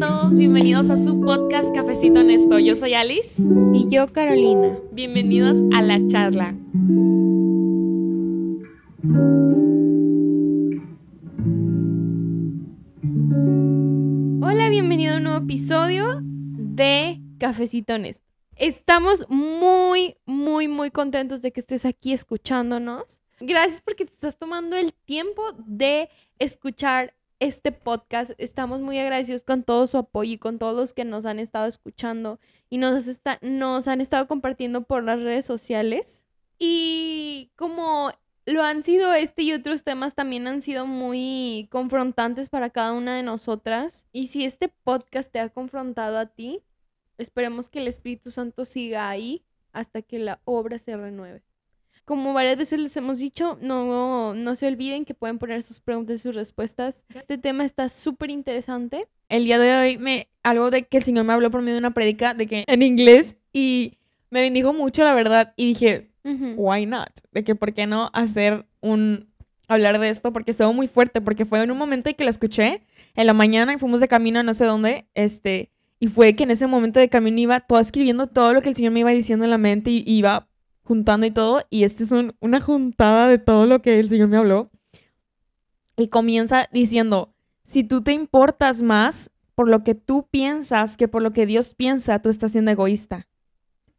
todos, bienvenidos a su podcast Cafecito Honesto. Yo soy Alice. Y yo, Carolina. Bienvenidos a la charla. Hola, bienvenido a un nuevo episodio de Cafecito Honesto. Estamos muy, muy, muy contentos de que estés aquí escuchándonos. Gracias porque te estás tomando el tiempo de escuchar este podcast. Estamos muy agradecidos con todo su apoyo y con todos los que nos han estado escuchando y nos, han estado compartiendo por las redes sociales. Y como lo han sido este y otros temas también han sido muy confrontantes para cada una de nosotras. Y si este podcast te ha confrontado a ti, esperemos que el Espíritu Santo siga ahí hasta que la obra se renueve. Como varias veces les hemos dicho, no, no se olviden que pueden poner sus preguntas y sus respuestas. Este tema está súper interesante. El día de hoy me algo de que el Señor me habló por medio de una prédica de que en inglés y me bendijo mucho la verdad y dije, why not? De que por qué no hacer un hablar de esto porque estuvo muy fuerte porque fue en un momento en que la escuché en la mañana y fuimos de camino a no sé dónde, este, y fue que en ese momento de camino iba todo escribiendo todo lo que el Señor me iba diciendo en la mente y iba juntando y todo, y este es una juntada de todo lo que el Señor me habló. Y comienza diciendo, si tú te importas más por lo que tú piensas que por lo que Dios piensa, tú estás siendo egoísta.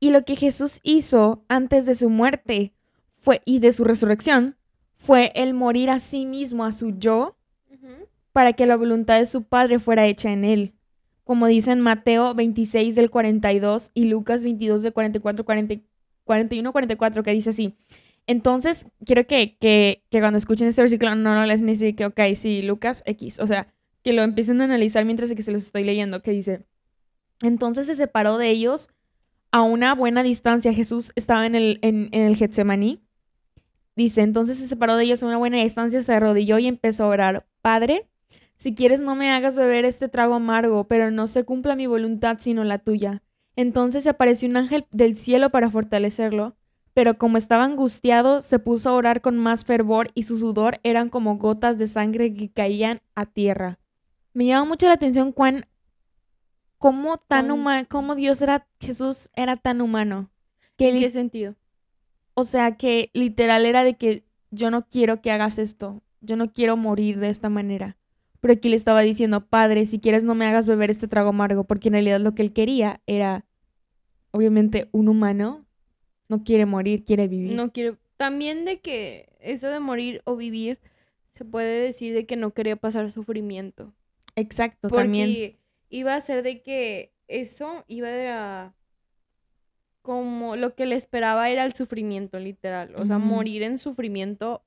Y lo que Jesús hizo antes de su muerte fue y de su resurrección fue el morir a sí mismo, a su yo, para que la voluntad de su Padre fuera hecha en él. Como dice en Mateo 26 del 42 y Lucas 22 del 44, 44 41-44 que dice así. Entonces, quiero que, que, que, cuando escuchen este versículo no lo les ni que, ok, sí, Lucas X, o sea, que lo empiecen a analizar mientras que se los estoy leyendo, que dice, entonces se separó de ellos a una buena distancia. Jesús estaba en el, en, en el Getsemaní. Dice, entonces se separó de ellos a una buena distancia, se arrodilló y empezó a orar, Padre, si quieres no me hagas beber este trago amargo, pero no se cumpla mi voluntad sino la tuya. Entonces se apareció un ángel del cielo para fortalecerlo, pero como estaba angustiado, se puso a orar con más fervor y su sudor eran como gotas de sangre que caían a tierra. Me llama mucho la atención cuán cómo tan humano, cómo Dios era, Jesús era tan humano. ¿En qué sentido? O sea, que literal era de que yo no quiero que hagas esto, yo no quiero morir de esta manera. Pero aquí le estaba diciendo, Padre, si quieres no me hagas beber este trago amargo, porque en realidad lo que él quería era, obviamente, un humano no quiere morir, quiere vivir. No quiere. También de que eso de morir o vivir se puede decir de que no quería pasar sufrimiento. Exacto, porque también. Iba a ser de que eso iba a como lo que le esperaba era el sufrimiento, literal. O sea, morir en sufrimiento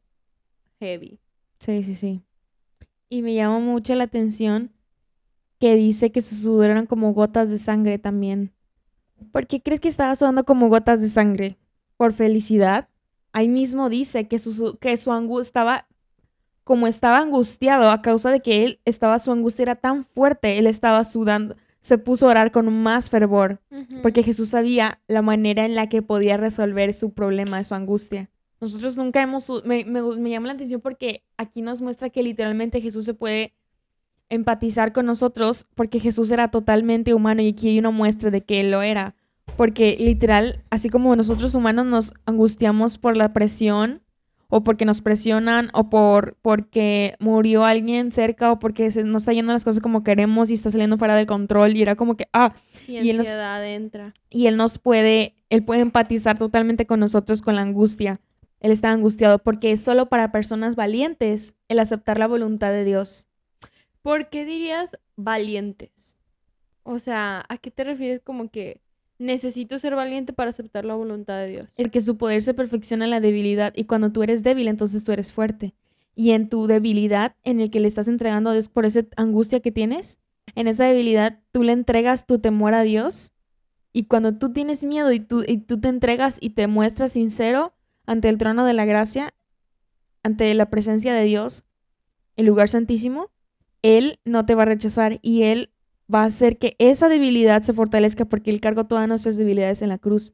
heavy. Sí, sí, sí y me llama mucho la atención que dice que sus sudor eran como gotas de sangre también. ¿Por qué crees que estaba sudando como gotas de sangre? ¿Por felicidad? Ahí mismo dice que su, que su angustia estaba, como estaba angustiado a causa de que él estaba, su angustia era tan fuerte, él estaba sudando, se puso a orar con más fervor, porque Jesús sabía la manera en la que podía resolver su problema, su angustia. Nosotros nunca hemos, me, me, llama la atención porque aquí nos muestra que literalmente Jesús se puede empatizar con nosotros porque Jesús era totalmente humano y aquí hay una muestra de que él lo era. Porque literal, así como nosotros humanos nos angustiamos por la presión o porque nos presionan o por porque murió alguien cerca o porque se, no está yendo las cosas como queremos y está saliendo fuera del control y era como que ah y, él nos, entra. y él nos puede él puede empatizar totalmente con nosotros con la angustia él está angustiado porque es solo para personas valientes el aceptar la voluntad de Dios. ¿Por qué dirías valientes? O sea, ¿a qué te refieres como que necesito ser valiente para aceptar la voluntad de Dios? El que su poder se perfecciona en la debilidad y cuando tú eres débil, entonces tú eres fuerte. Y en tu debilidad, en el que le estás entregando a Dios por esa angustia que tienes, en esa debilidad tú le entregas tu temor a Dios. Y cuando tú tienes miedo y tú, y tú te entregas y te muestras sincero, ante el trono de la gracia, ante la presencia de Dios, el lugar santísimo, Él no te va a rechazar y Él va a hacer que esa debilidad se fortalezca porque Él cargó todas nuestras debilidades en la cruz.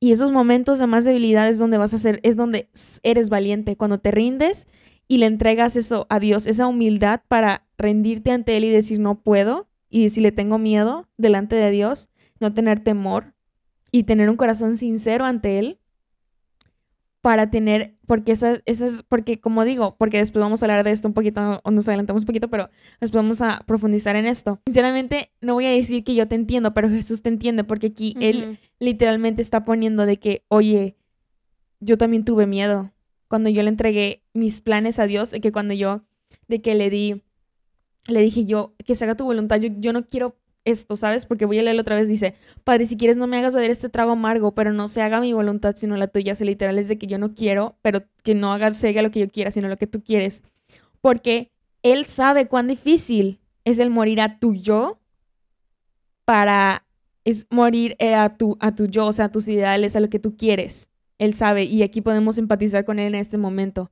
Y esos momentos de más debilidad es donde vas a ser, es donde eres valiente, cuando te rindes y le entregas eso a Dios, esa humildad para rendirte ante Él y decir no puedo y si le tengo miedo delante de Dios, no tener temor y tener un corazón sincero ante Él para tener, porque esa, esa es, porque como digo, porque después vamos a hablar de esto un poquito, o nos adelantamos un poquito, pero después vamos a profundizar en esto. Sinceramente, no voy a decir que yo te entiendo, pero Jesús te entiende, porque aquí Él literalmente está poniendo de que, oye, yo también tuve miedo cuando yo le entregué mis planes a Dios, de que cuando yo, de que le di, le dije yo, que se haga tu voluntad, yo, yo no quiero esto, ¿sabes? Porque voy a leerlo otra vez, dice, Padre, si quieres no me hagas beber este trago amargo, pero no se haga mi voluntad sino la tuya. O literal es de que yo no quiero, pero que no haga, se haga lo que yo quiera, sino lo que tú quieres. Porque Él sabe cuán difícil es el morir a tu yo para, es morir eh, a, tu, a tu yo, o sea, a tus ideales, a lo que tú quieres. Él sabe y aquí podemos empatizar con Él en este momento.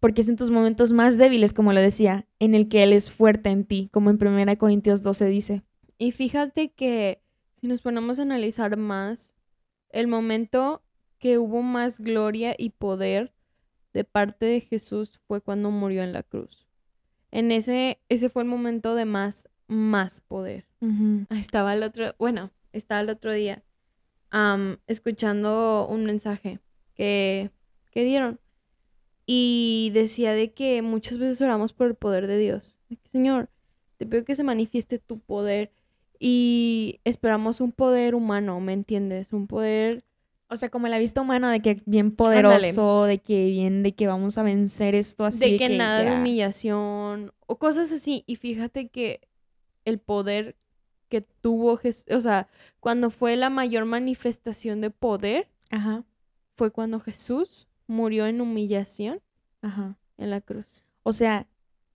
Porque es en tus momentos más débiles, como lo decía, en el que Él es fuerte en ti, como en 1 Corintios 12 dice. Y fíjate que si nos ponemos a analizar más, el momento que hubo más gloria y poder de parte de Jesús fue cuando murió en la cruz. En ese, ese fue el momento de más, más poder. Estaba el otro, bueno, estaba el otro día escuchando un mensaje que, que dieron y decía de que muchas veces oramos por el poder de Dios. Señor, te pido que se manifieste tu poder y esperamos un poder humano, ¿me entiendes? Un poder... O sea, como la vista humana de que bien poderoso, de que bien, de que vamos a vencer esto así. De que, nada de humillación o cosas así. Y fíjate que el poder que tuvo Jesús, o sea, cuando fue la mayor manifestación de poder, Ajá. fue cuando Jesús murió en humillación Ajá. en la cruz. O sea,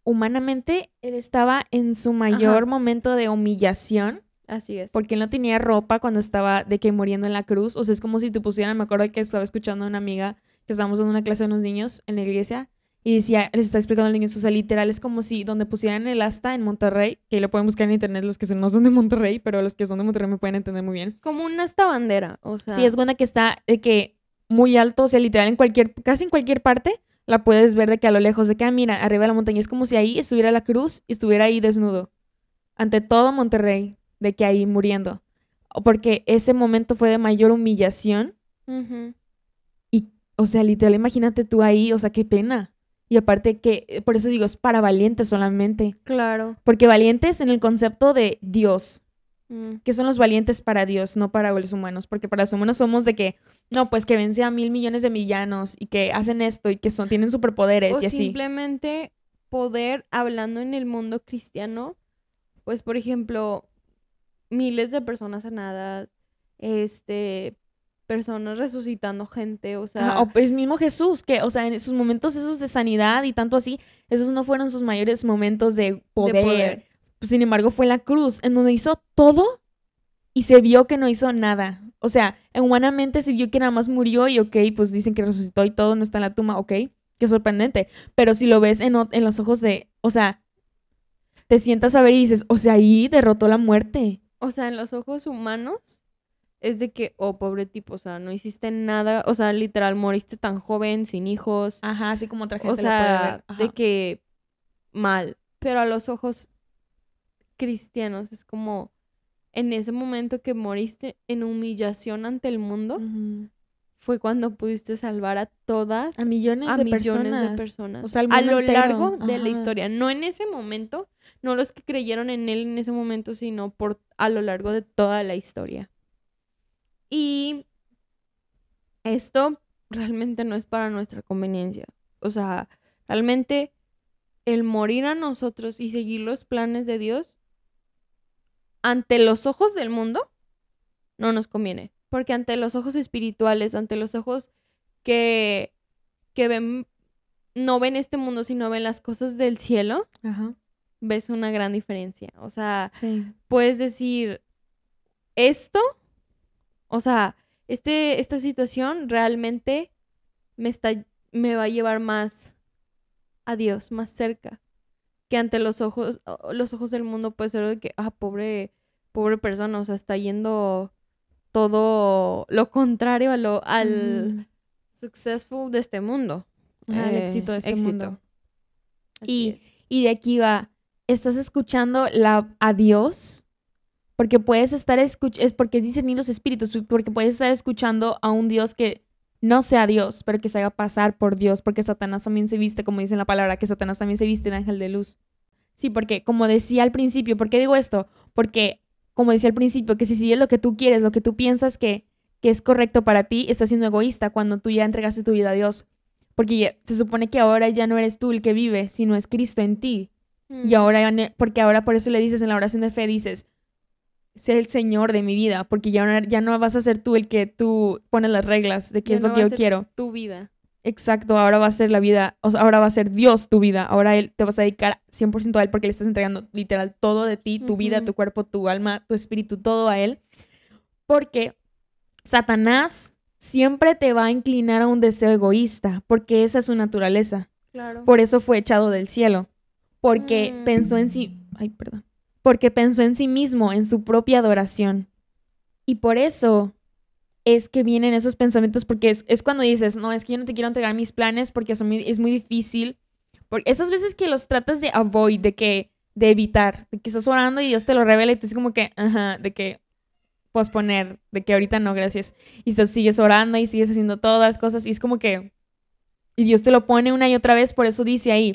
humanamente él estaba en su mayor momento de humillación. Así es. Porque él no tenía ropa cuando estaba de que muriendo en la cruz. O sea, es como si te pusieran, me acuerdo que estaba escuchando a una amiga que estábamos dando una clase de unos niños en la iglesia y decía, les está explicando a los niños, o sea, literal es como si donde pusieran el asta en Monterrey, que lo pueden buscar en internet los que no son de Monterrey, pero los que son de Monterrey me pueden entender muy bien. Como una asta bandera, o sea. Sí, es buena que está de que muy alto, o sea, literal en cualquier, casi en cualquier parte, la puedes ver de que a lo lejos, de que, ah, mira, arriba de la montaña, es como si ahí estuviera la cruz y estuviera ahí desnudo, ante todo Monterrey, de que ahí muriendo. Porque ese momento fue de mayor humillación. Y, o sea, literal, imagínate tú ahí, o sea, qué pena. Y aparte que, eh, por eso digo, es para valientes solamente. Claro. Porque valientes en el concepto de Dios. Mm. Que son los valientes para Dios, no para los humanos. Porque para los humanos somos de que, no, pues que vence a mil millones de villanos y que hacen esto y que son, tienen superpoderes y así. Simplemente poder, hablando en el mundo cristiano, pues por ejemplo, miles de personas sanadas, este, personas resucitando gente, o sea... o es mismo Jesús, que, o sea, en esos momentos esos de sanidad y tanto así, esos no fueron sus mayores momentos de poder. De poder. Pues, sin embargo, fue la cruz, en donde hizo todo y se vio que no hizo nada. O sea, humanamente se vio que nada más murió y ok, pues dicen que resucitó y todo no está en la tumba, ok, qué sorprendente. Pero si lo ves en, en los ojos de, o sea, te sientas a ver y dices, o sea, ahí derrotó la muerte. O sea, en los ojos humanos es de que, oh, pobre tipo, o sea, no hiciste nada, o sea, literal, moriste tan joven, sin hijos. Ajá, así como otra gente o sea, de que mal. Pero a los ojos cristianos. Es como en ese momento que moriste en humillación ante el mundo, fue cuando pudiste salvar a todas, a millones, de, personas. a lo largo de la historia. No en ese momento, no los que creyeron en él en ese momento, sino por a lo largo de toda la historia. Y esto realmente no es para nuestra conveniencia. O sea, realmente el morir a nosotros y seguir los planes de Dios ante los ojos del mundo, no nos conviene. Porque ante los ojos espirituales, ante los ojos que, que ven, no ven este mundo, sino ven las cosas del cielo, ves una gran diferencia. O sea, puedes decir, esto, o sea, este, esta situación realmente me, está, me va a llevar más a Dios, más cerca que ante los ojos, los ojos del mundo puede ser de que, ah, pobre, pobre persona, o sea, está yendo todo lo contrario a lo, al mm. successful de este mundo. al éxito de este mundo. y, y de aquí va, estás escuchando la, a Dios, porque puedes estar escuchando, es porque dicen ni los espíritus, porque puedes estar escuchando a un Dios que no sea Dios, pero que se haga pasar por Dios, porque Satanás también se viste, como dice en la palabra, que Satanás también se viste de ángel de luz. Sí, porque como decía al principio, ¿por qué digo esto? Porque como decía al principio, que si sigues lo que tú quieres, lo que tú piensas que, que es correcto para ti, estás siendo egoísta cuando tú ya entregaste tu vida a Dios. Porque se supone que ahora ya no eres tú el que vive, sino es Cristo en ti. Y mm. ahora, porque ahora por eso le dices en la oración de fe, dices, sé el Señor de mi vida, porque ya no, ya no vas a ser tú el que tú pones las reglas de qué es lo que yo quiero. Tu vida. Exacto, ahora va a ser la vida, o sea, ahora va a ser Dios tu vida, ahora él te vas a dedicar 100% a él porque le estás entregando literal todo de ti, tu vida, tu cuerpo, tu alma, tu espíritu, todo a él. Porque Satanás siempre te va a inclinar a un deseo egoísta, porque esa es su naturaleza. Claro. Por eso fue echado del cielo, porque mm. pensó en sí, ay, perdón, porque pensó en sí mismo, en su propia adoración. Y por eso es que vienen esos pensamientos porque es, cuando dices, no, es que yo no te quiero entregar mis planes porque es muy difícil. Porque esas veces que los tratas de avoid, de que, de evitar, de que estás orando y Dios te lo revela y tú es como que, ajá, de que posponer, de que ahorita no, gracias. Y tú sigues orando y sigues haciendo todas las cosas y es como que, y Dios te lo pone una y otra vez, por eso dice ahí,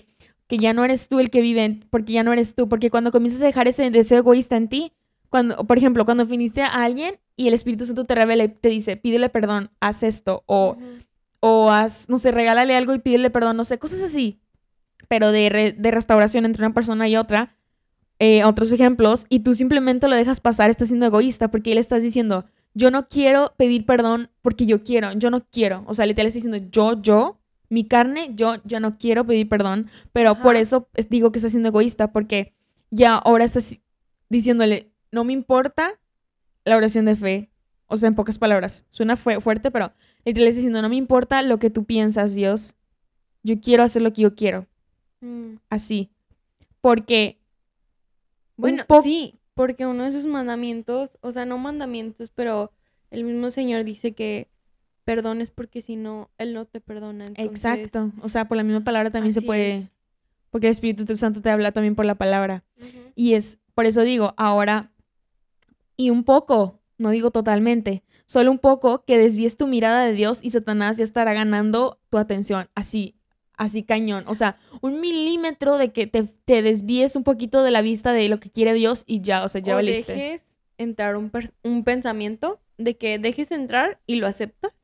que ya no eres tú el que vive, porque ya no eres tú, porque cuando comienzas a dejar ese deseo egoísta en ti, cuando, por ejemplo, cuando finiste a alguien y el Espíritu Santo te revela y te dice, pídele perdón, haz esto, o, o haz, no sé, regálale algo y pídele perdón, no sé, cosas así, pero de, de restauración entre una persona y otra, eh, otros ejemplos, y tú simplemente lo dejas pasar, estás siendo egoísta porque él estás diciendo, yo no quiero pedir perdón porque yo quiero, yo no quiero, o sea, literal está diciendo, yo, yo, mi carne, yo ya no quiero pedir perdón, pero por eso digo que estás siendo egoísta, porque ya ahora estás diciéndole, no me importa la oración de fe. O sea, en pocas palabras, suena fuerte, pero le estás diciendo, no me importa lo que tú piensas, Dios. Yo quiero hacer lo que yo quiero. Mm. Así. Porque... Bueno, sí, porque uno de sus mandamientos, o sea, no mandamientos, pero el mismo Señor dice que perdones porque si no, Él no te perdona. Exacto. O sea, por la misma palabra también se puede... Porque el Espíritu Santo te habla también por la palabra. Y es, por eso digo, ahora y un poco, no digo totalmente, solo un poco que desvíes tu mirada de Dios y Satanás ya estará ganando tu atención, así, así cañón. O sea, un milímetro de que te, desvíes un poquito de la vista de lo que quiere Dios y ya, o sea, ya o dejes entrar un, un pensamiento de que dejes entrar y lo aceptas.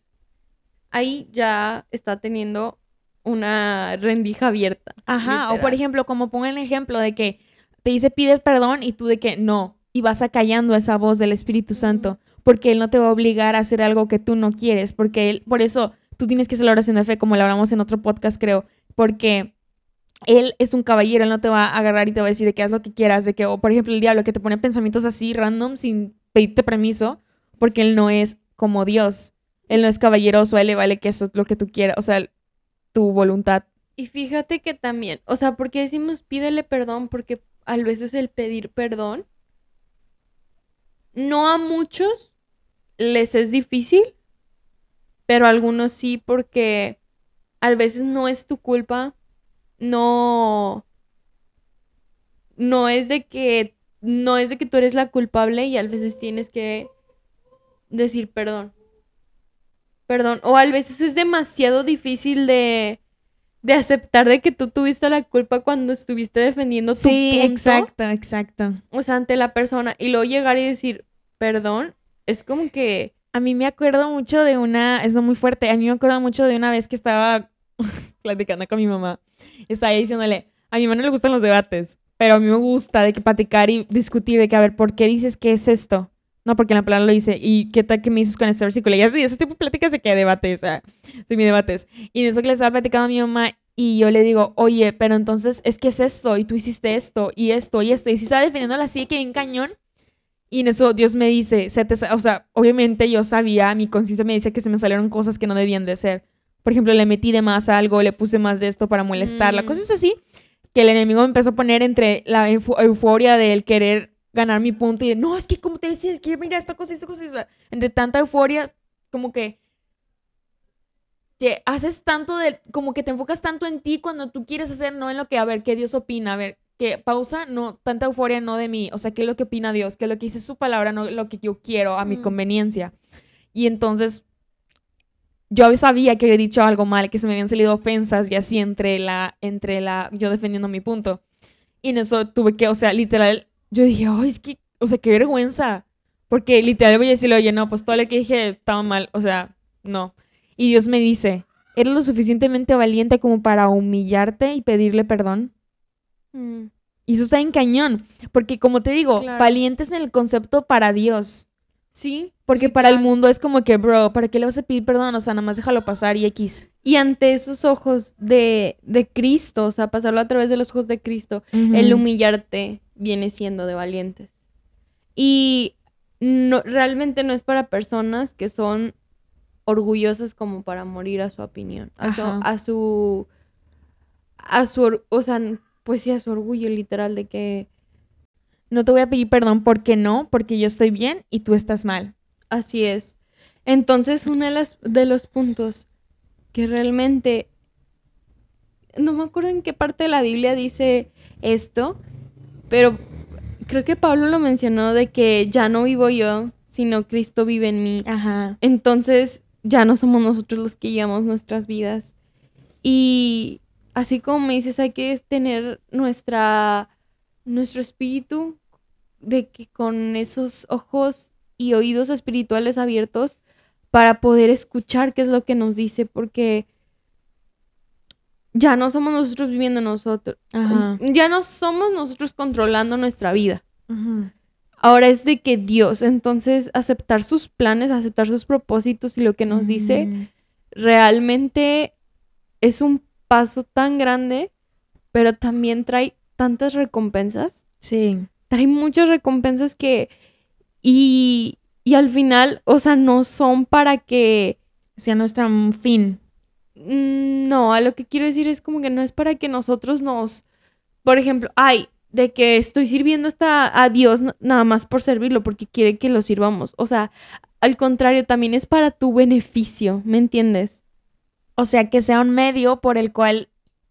Ahí ya está teniendo una rendija abierta. Ajá, o por ejemplo, como pongo el ejemplo de que te dice pide perdón y tú de que no, y vas acallando esa voz del Espíritu Santo, porque Él no te va a obligar a hacer algo que tú no quieres, porque Él, por eso tú tienes que hacer la oración de fe, como lo hablamos en otro podcast, creo, porque Él es un caballero, Él no te va a agarrar y te va a decir de que haz lo que quieras, de que, o por ejemplo, el diablo que te pone pensamientos así, random, sin pedirte permiso, porque Él no es como Dios, Él no es caballeroso, a Él le vale que eso es lo que tú quieras, o sea, tu voluntad. Y fíjate que también, o sea, porque decimos pídele perdón, porque a veces el pedir perdón no a muchos les es difícil, pero a algunos sí porque a veces no es tu culpa, no no es de que no es de que tú eres la culpable y a veces tienes que decir perdón. Perdón, o a veces es demasiado difícil de de aceptar de que tú tuviste la culpa cuando estuviste defendiendo tu sí, exacto, exacto. O sea, ante la persona y luego llegar y decir, perdón, es como que a mí me acuerdo mucho de una, es muy fuerte, a mí me acuerdo mucho de una vez que estaba platicando con mi mamá. Estaba ahí diciéndole, a mi mamá no le gustan los debates, pero a mí me gusta de que platicar y discutir de que, a ver, ¿por qué dices que es esto? No, porque en la palabra lo dice. ¿Y qué tal que me dices con este versículo? Y así, ese tipo de pláticas de que debates, o sea, de mi debates. Y en eso que le estaba platicando a mi mamá y yo le digo, oye, pero entonces es que es esto, y tú hiciste esto, y esto, y esto. Y si estaba defendiéndola así, que bien cañón. Y en eso Dios me dice, se te, o sea, obviamente yo sabía, mi conciencia me dice que se me salieron cosas que no debían de ser. Por ejemplo, le metí de más algo, le puse más de esto para molestarla, mm. cosas así, que el enemigo me empezó a poner entre la euforia del querer ganar mi punto y de, no, es que como te decía, es que mira esta cosa, esta cosa, entre tanta euforia, como que que haces tanto de, como que te enfocas tanto en ti cuando tú quieres hacer, no en lo que, a ver, qué Dios opina, a ver, que pausa, no, tanta euforia no de mí, o sea, qué es lo que opina Dios, qué es lo que dice su palabra, no lo que yo quiero a mi Mm. conveniencia. Y entonces, yo sabía que había dicho algo mal, que se me habían salido ofensas y así entre la, entre la, yo defendiendo mi punto. Y en eso tuve que, o sea, literal, yo dije, ay, es que, o sea, qué vergüenza. Porque literal voy a decirle, oye, no, pues todo lo que dije estaba mal, o sea, no. Y Dios me dice, ¿eres lo suficientemente valiente como para humillarte y pedirle perdón? Mm. Y eso está en cañón, porque como te digo, Claro. valientes en el concepto para Dios, Sí. porque para el mundo es como que, bro, ¿para qué le vas a pedir perdón? O sea, nada más déjalo pasar y X. Y ante esos ojos de, de Cristo, o sea, pasarlo a través de los ojos de Cristo, el humillarte viene siendo de valientes. Y no, realmente no es para personas que son orgullosas como para morir a su opinión, a su, a su, a su, o sea, pues sí, a su orgullo literal de que No te voy a pedir perdón porque no, porque yo estoy bien y tú estás mal. así es. Entonces, uno de, las, de los puntos que realmente, no me acuerdo en qué parte de la Biblia dice esto, pero creo que Pablo lo mencionó de que ya no vivo yo, sino Cristo vive en mí. Ajá. Entonces ya no somos nosotros los que llevamos nuestras vidas. Y así como me dices, hay que tener nuestra, nuestro espíritu de que con esos ojos y oídos espirituales abiertos para poder escuchar qué es lo que nos dice, porque ya no somos nosotros viviendo nosotros, Ajá. ya no somos nosotros controlando nuestra vida. Ahora es de que Dios, entonces aceptar sus planes, aceptar sus propósitos y lo que nos dice, realmente es un paso tan grande, pero también trae tantas recompensas. Sí. Trae muchas recompensas que... Y, y al final, o sea, no son para que... Sea nuestro fin. mm, No, a lo que quiero decir es como que no es para que nosotros nos... Por ejemplo, ay, de que estoy sirviendo hasta a Dios nada más por servirlo, porque quiere que lo sirvamos. O sea, al contrario, también es para tu beneficio, ¿me entiendes? O sea, que sea un medio por el cual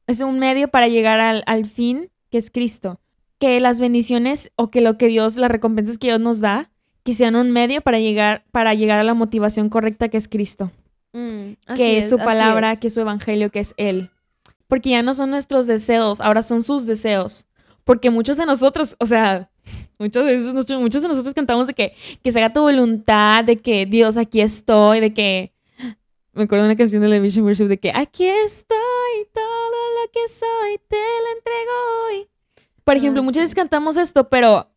es un medio para llegar al, al fin, que es Cristo. Que las bendiciones o que lo que Dios, las recompensas que Dios nos da, que sean un medio para llegar, para llegar a la motivación correcta que es Cristo. Mm, que es, su palabra, es. que es su evangelio, que es Él. Porque ya no son nuestros deseos, ahora son sus deseos. Porque muchos de nosotros, o sea, muchos de, muchos muchos de nosotros cantamos de que, que se haga tu voluntad, de que Dios, aquí estoy, de que... Me acuerdo de una canción de la Vision Worship de que aquí estoy, todo lo que soy, te lo entrego hoy. Por ejemplo, Ah, muchas sí. veces cantamos esto, pero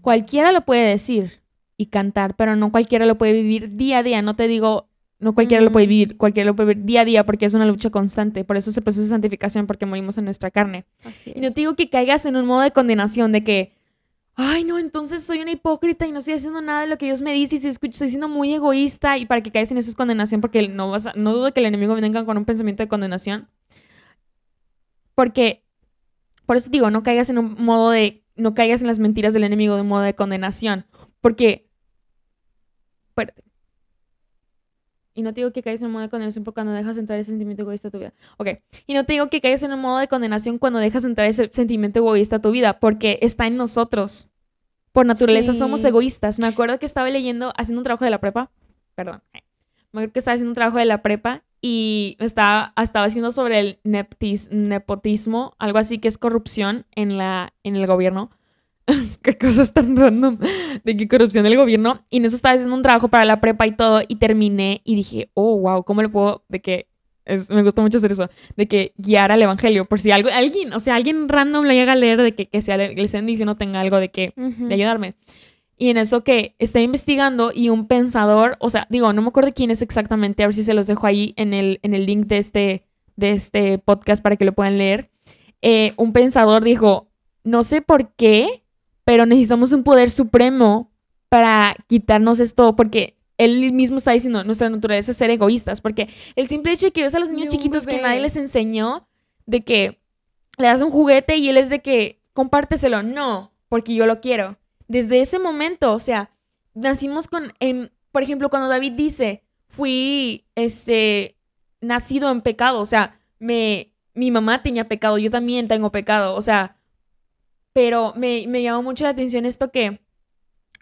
cualquiera lo puede decir y cantar, pero no cualquiera lo puede vivir día a día. No te digo, no cualquiera lo puede Mm. vivir, cualquiera lo puede vivir día a día porque es una lucha constante. Por eso se proceso de santificación, porque morimos en nuestra carne. Y no te digo que caigas en un modo de condenación de que, ay, no, entonces soy una hipócrita y no estoy haciendo nada de lo que Dios me dice y estoy, escuch- estoy siendo muy egoísta y para que caigas en eso es condenación porque no, vas a- no dudo que el enemigo venga con un pensamiento de condenación. Porque, por eso digo, no caigas en un modo de, no caigas en las mentiras del enemigo de un modo de condenación. Porque, espérate. Y no te digo que caigas en un modo de condenación por cuando dejas entrar ese sentimiento egoísta a tu vida. Ok. Y no te digo que caigas en un modo de condenación cuando dejas entrar ese sentimiento egoísta a tu vida, porque está en nosotros. Por naturaleza somos Sí. egoístas. Me acuerdo que estaba leyendo, haciendo un trabajo de la prepa. Perdón. Me acuerdo que estaba haciendo un trabajo de la prepa y estaba, estaba haciendo sobre el neptis- nepotismo, algo así que es corrupción en, la, en el gobierno. Qué cosas tan random de que corrupción del gobierno. Y en eso estaba haciendo un trabajo para la prepa y todo. Y terminé y dije, oh, wow, ¿cómo le puedo? De que es- me gusta mucho hacer eso. De que guiar al evangelio. Por si algo, alguien, o sea, alguien random le llega a leer de que, que sea le sea bendición o tenga algo de que Ujú. de ayudarme. Y en eso que estaba investigando y un pensador, o sea, digo, no me acuerdo quién es exactamente, a ver si se los dejo ahí en el, en el link de este, de este podcast para que lo puedan leer. Eh, un pensador dijo, no sé por qué, pero necesitamos un poder supremo para quitarnos esto, porque él mismo está diciendo, nuestra naturaleza es ser egoístas, porque el simple hecho de que ves a los niños chiquitos que nadie les enseñó, de que le das un juguete y él es de que compárteselo, no, porque yo lo quiero. Desde ese momento, o sea, nacimos con, por ejemplo, cuando David dice, fui, este, nacido en pecado, o sea, me, mi mamá tenía pecado, yo también tengo pecado, o sea, pero me, me llamó mucho la atención esto que,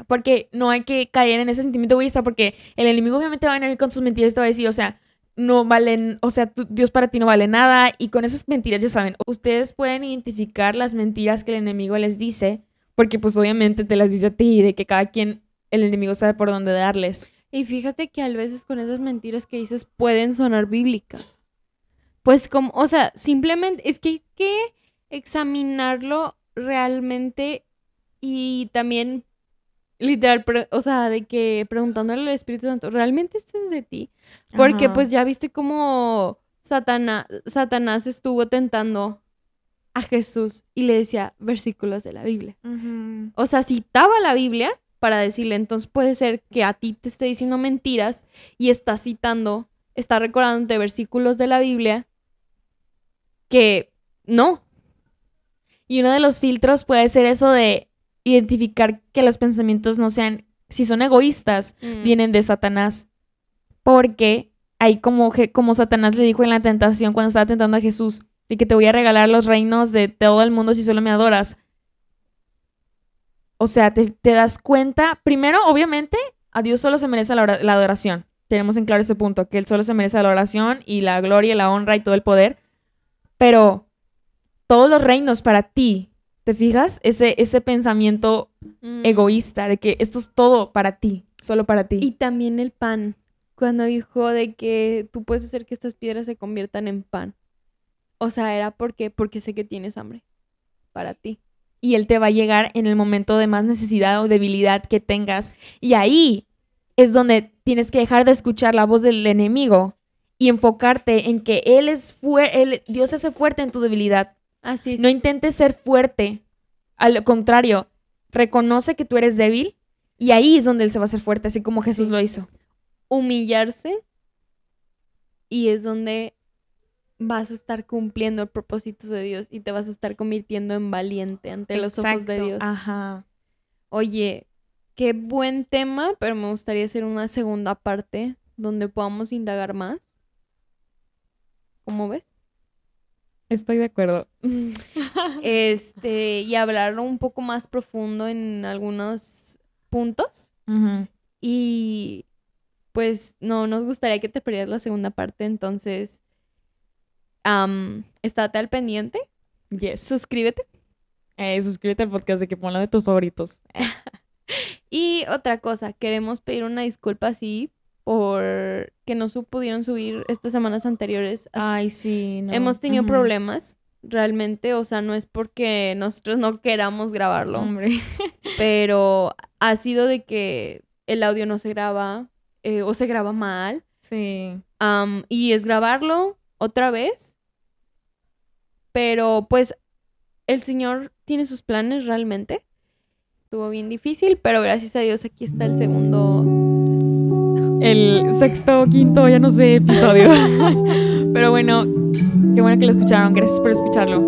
porque no hay que caer en ese sentimiento egoísta, porque el enemigo obviamente va a venir con sus mentiras y te va a decir, o sea, no valen, o sea, Dios para ti no vale nada, y con esas mentiras ya saben, ustedes pueden identificar las mentiras que el enemigo les dice, porque pues obviamente te las dice a ti, de que cada quien, el enemigo sabe por dónde darles. Y fíjate que a veces con esas mentiras que dices pueden sonar bíblicas. Pues como, o sea, simplemente es que hay que examinarlo realmente y también literal, o sea, de que preguntándole al Espíritu Santo, ¿realmente esto es de ti? Porque pues ya viste cómo Satanás, Satanás estuvo tentando a Jesús y le decía versículos de la Biblia. O sea, citaba la Biblia para decirle, entonces puede ser que a ti te esté diciendo mentiras y está citando, está recordándote versículos de la Biblia que no. Y uno de los filtros puede ser eso de identificar que los pensamientos no sean, si son egoístas, mm. vienen de Satanás. Porque ahí como, como Satanás le dijo en la tentación cuando estaba tentando a Jesús, de que te voy a regalar los reinos de todo el mundo si solo me adoras. O sea, te, das cuenta, primero, obviamente, a Dios solo se merece la, la adoración. Tenemos en claro ese punto, que Él solo se merece la adoración y la gloria, la honra y todo el poder. Pero todos los reinos para ti, ¿te fijas? Ese, ese pensamiento mm. egoísta de que esto es todo para ti, solo para ti. Y también el pan, cuando dijo de que tú puedes hacer que estas piedras se conviertan en pan. O sea, era porque, porque sé que tienes hambre para ti. Y él te va a llegar en el momento de más necesidad o debilidad que tengas. Y ahí es donde tienes que dejar de escuchar la voz del enemigo y enfocarte en que Él es fuerte, Dios hace fuerte en tu debilidad. Así es. No intentes ser fuerte. Al contrario, reconoce que tú eres débil y ahí es donde Él se va a hacer fuerte, así como Jesús lo hizo. Humillarse y es donde vas a estar cumpliendo el propósito de Dios y te vas a estar convirtiendo en valiente ante los ojos de Dios. Ajá. Oye, qué buen tema, pero me gustaría hacer una segunda parte donde podamos indagar más. ¿Cómo ves? Estoy de acuerdo. Este, y hablarlo un poco más profundo en algunos puntos. Y pues no nos gustaría que te perdieras la segunda parte, entonces estate al pendiente. Yes. Suscríbete. Eh, suscríbete al podcast de que ponla de tus favoritos. y otra cosa, queremos pedir una disculpa así por que no pudieron subir estas semanas anteriores. Ay, sí. Hemos tenido problemas, realmente, o sea, no es porque nosotros no queramos grabarlo, hombre, pero ha sido de que el audio no se graba eh, o se graba mal. Sí. y es grabarlo otra vez, pero pues el Señor tiene sus planes realmente. Estuvo bien difícil, pero gracias a Dios aquí está el segundo el sexto, quinto, ya no sé, episodio. Pero bueno, qué bueno que lo escucharon. Gracias por escucharlo.